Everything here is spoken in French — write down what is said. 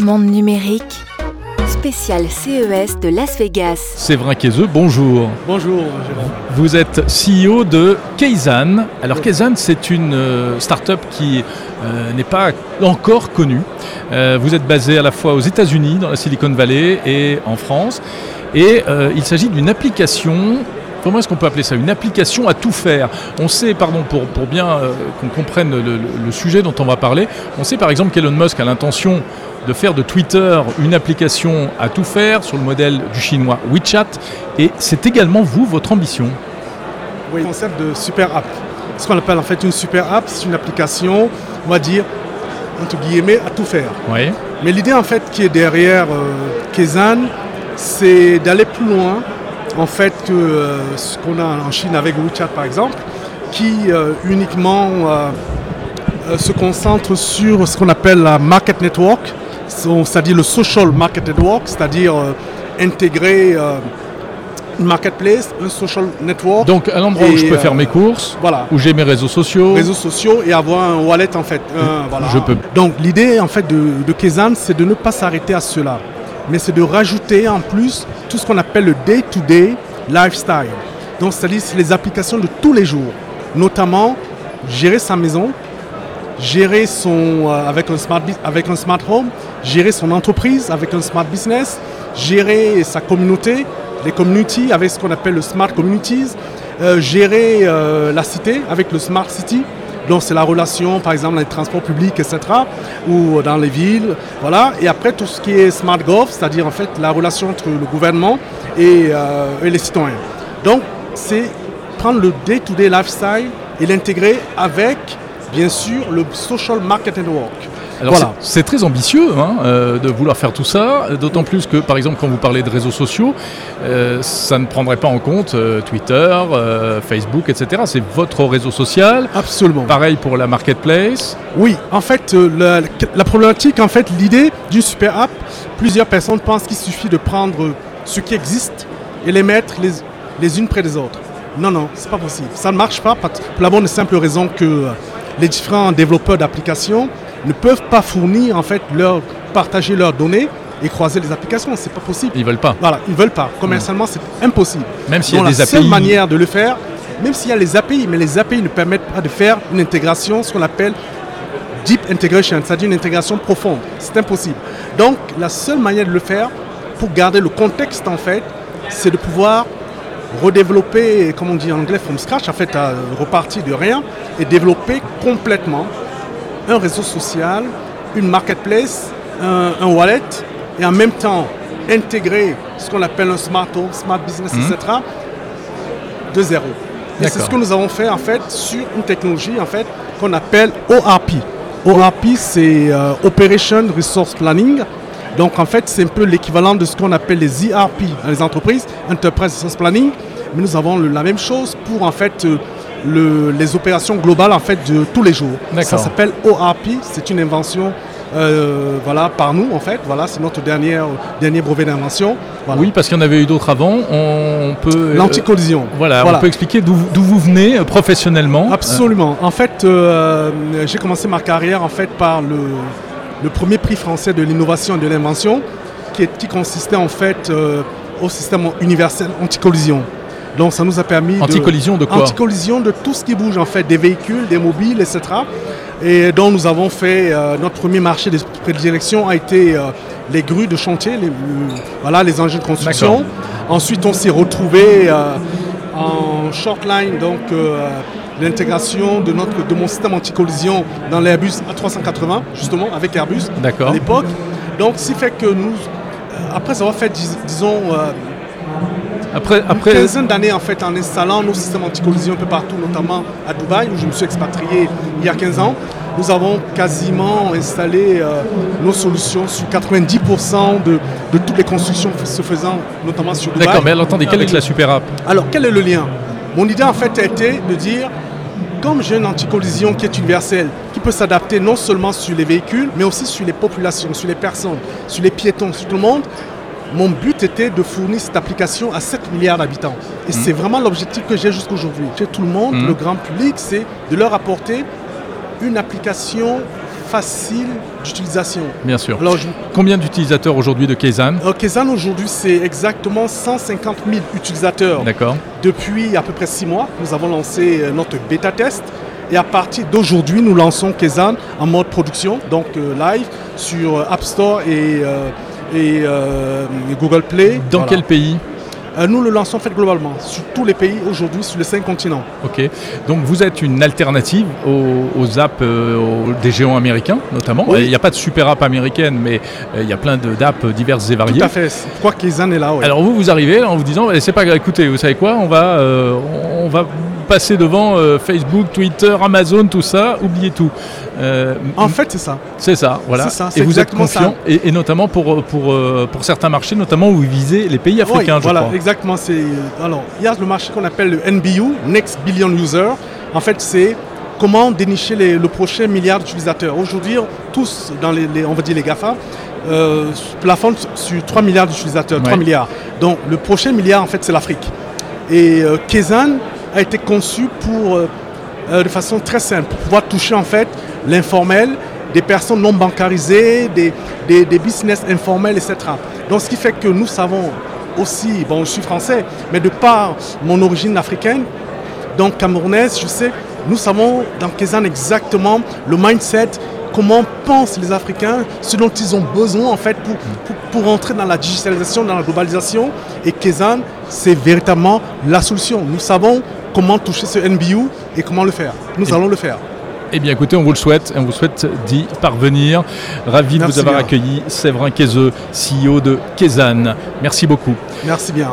Monde numérique, spécial CES de Las Vegas. Séverin Kézeux, bonjour. Bonjour, Jérôme. Vous êtes CEO de Keisan. Alors Keisan, c'est une euh, start-up qui euh, n'est pas encore connue. Euh, vous êtes basé à la fois aux États-Unis, dans la Silicon Valley, et en France. Et euh, il s'agit d'une application comment est-ce qu'on peut appeler ça Une application à tout faire? On sait, pardon, pour, pour bien euh, qu'on comprenne le, le- le sujet dont on va parler, on sait par exemple qu'Elon Musk a l'intention de faire de Twitter une application à tout faire sur le modèle du chinois WeChat. Et c'est également vous, votre ambition? Oui, le concept de super app. Ce qu'on appelle en fait une super app, c'est une application, on va dire, entre guillemets, à tout faire. Oui. Mais l'idée en fait qui est derrière euh, Kezan, c'est d'aller plus loin en fait que euh, ce qu'on a en Chine avec WeChat par exemple, qui euh, uniquement euh, se concentre sur ce qu'on appelle la market network, so- c'est-à-dire le social market network, c'est-à-dire intégrer une marketplace, un social network, Donc à l'endroit où je peux euh, faire mes courses, voilà, où j'ai mes réseaux sociaux, réseaux sociaux et avoir un wallet en fait. un- voilà. je peux. Donc l'idée en fait de, de Kezan, c'est de ne pas s'arrêter à cela, mais c'est de rajouter en plus tout ce qu'on appelle le day-to-day lifestyle. Donc c'est-à-dire c'est les applications de tous les jours, notamment gérer sa maison, gérer son euh, avec un smart avec un smart home, gérer son entreprise avec un smart business, gérer sa communauté, les communities avec ce qu'on appelle le smart communities, euh, gérer euh, la cité avec le smart city. Donc c'est la relation, par exemple, dans les transports publics, etc., ou dans les villes, voilà. Et après tout ce qui est smart gov, c'est-à-dire en fait la relation entre le gouvernement et, euh, les citoyens. Donc c'est prendre le day-to-day lifestyle et l'intégrer avec, bien sûr, le social market network. Alors Voilà. c'est très ambitieux hein, euh, de vouloir faire tout ça, d'autant plus que par exemple quand vous parlez de réseaux sociaux, euh, ça ne prendrait pas en compte euh, Twitter, Facebook, etc. C'est votre réseau social. Absolument. Pareil pour la marketplace. Oui, en fait, la, la problématique, en fait, l'idée d'une super app, plusieurs personnes pensent qu'il suffit de prendre ce qui existe et les mettre les, les unes près des autres. Non, non, c'est pas possible. Ça ne marche pas pour la bonne et simple raison que les différents développeurs d'applications ne peuvent pas fournir, en fait, leur, partager leurs données et croiser les applications. C'est pas possible. Ils veulent pas. Voilà, ils veulent pas. Commercialement, c'est impossible. Même s'il y a Donc, des la seule API. manière de le faire, même s'il y a les API, mais les API ne permettent pas de faire une intégration, ce qu'on appelle deep integration, c'est-à-dire une intégration profonde. C'est impossible. Donc, la seule manière de le faire, pour garder le contexte en fait, c'est de pouvoir redévelopper, comme on dit en anglais, from scratch, en fait, à repartir de rien et développer complètement un réseau social, une marketplace, un, un wallet et en même temps intégrer ce qu'on appelle un smart home, smart business, Mhm. etc. de zéro. Et c'est ce que nous avons fait en fait sur une technologie en fait qu'on appelle ORP. ORP c'est euh, Operation Resource Planning. Donc en fait c'est un peu l'équivalent de ce qu'on appelle les ERP dans les entreprises, Enterprise Resource Planning. Mais nous avons le- la même chose pour en fait euh, le- les opérations globales en fait de tous les jours. Ça s'appelle ORP, c'est une invention euh, voilà, par nous en fait. Voilà, c'est notre dernière, dernier brevet d'invention. Voilà. Oui, parce qu'il y en avait eu d'autres avant. On peut. euh, L'anticollision. voilà, Voilà. on peut expliquer d'où vous venez euh, professionnellement. Absolument. En fait, j'ai commencé ma carrière en fait par le, le premier prix français de l'innovation et de l'invention, qui, est- qui consistait en fait au système universel anticollision. Donc, ça nous a permis Euh, de- Anticollision de quoi Anticollision de tout ce qui bouge en fait, des véhicules, des mobiles, etc. Et donc nous avons fait euh, notre premier marché de prédilection a été euh, les grues de chantier, les, le- voilà les engins de construction. Ensuite on s'est retrouvé euh, en short line donc euh, l'intégration de notre de mon système anticollision dans l'Airbus A380 justement avec Airbus à l'époque. Donc ce qui fait que nous euh, après avoir fait dis- disons euh, Après, une après, quinzaine d'années en fait en installant nos systèmes anti-collision un peu partout, notamment à Dubaï où je me suis expatrié il y a 15 ans. Nous avons quasiment installé euh, nos solutions sur 90% de, de toutes les constructions se faisant, notamment sur Dubaï. d'accord, mais alors attendez, quelle est la super app? Alors, quel est le lien? Mon idée, en fait, a été de dire, comme j'ai une anticollision qui est universelle, qui peut s'adapter non seulement sur les véhicules, mais aussi sur les populations, sur les personnes, sur les piétons, sur tout le monde, mon but était de fournir cette application à 7 milliards d'habitants. Et c'est vraiment l'objectif que j'ai jusqu'aujourd'hui. Chez tout le monde, Mhm. le grand public, c'est de leur apporter une application facile d'utilisation. Bien sûr. Alors, je- Combien d'utilisateurs aujourd'hui de Kaizen euh, Kezan aujourd'hui c'est exactement 150 000 utilisateurs. D'accord. Depuis à peu près 6 mois, nous avons lancé euh, notre bêta test. Et à partir d'aujourd'hui, nous lançons Kezan en mode production, donc euh, live sur euh, App Store et, euh, et, euh, Google Play. Dans Voilà. quel pays Euh, Nous le lançons en fait globalement sur tous les pays aujourd'hui, sur les 5 continents. Ok. Donc vous êtes une alternative aux, aux apps euh, aux- des géants américains, notamment. Oui. Il n'y a pas de super app américaine, mais euh, il y a plein d'apps diverses et Tout variées. à fait. C'est pourquoi Kezan est là. ouais. Alors vous, vous arrivez là, en vous disant, Eh, c'est pas grave, écoutez, vous savez quoi, on va, euh, on va passer devant euh, Facebook, Twitter, Amazon, tout ça, oubliez tout. Euh, en fait, c'est ça. c'est ça, voilà. c'est ça, et vous êtes confiant, et, et notamment pour, pour, euh, pour certains marchés, notamment où vous visez les pays africains, Oui, je voilà, crois. exactement. C'est alors il y a le marché qu'on appelle le NBU, Next Billion User. En fait, c'est comment dénicher les- le prochain milliard d'utilisateurs. Aujourd'hui, tous dans les, les- on va dire les Gafa euh, sur 3 milliards d'utilisateurs, 3 Ouais. milliards. Donc le prochain milliard en fait c'est l'Afrique. Et euh, Kezan a été conçu pour euh, euh, de façon très simple, pour pouvoir toucher en fait l'informel, des personnes non bancarisées, des, des, des business informels, etc. Donc ce qui fait que nous savons aussi, bon je suis français, mais de par mon origine africaine, donc camerounaise, je sais, nous savons dans Kezan exactement le mindset, comment pensent les Africains, ce dont ils ont besoin en fait pour, pour, pour entrer dans la digitalisation, dans la globalisation. Et Kezan, c'est véritablement la solution. Nous savons comment toucher ce NBU et comment le faire. Nous Et- allons le faire. Eh bien écoutez, on vous le souhaite, et on vous souhaite d'y parvenir. Ravi de vous avoir bien. accueilli, Séverin Kézeux, CEO de Kezan. Merci beaucoup. Merci bien.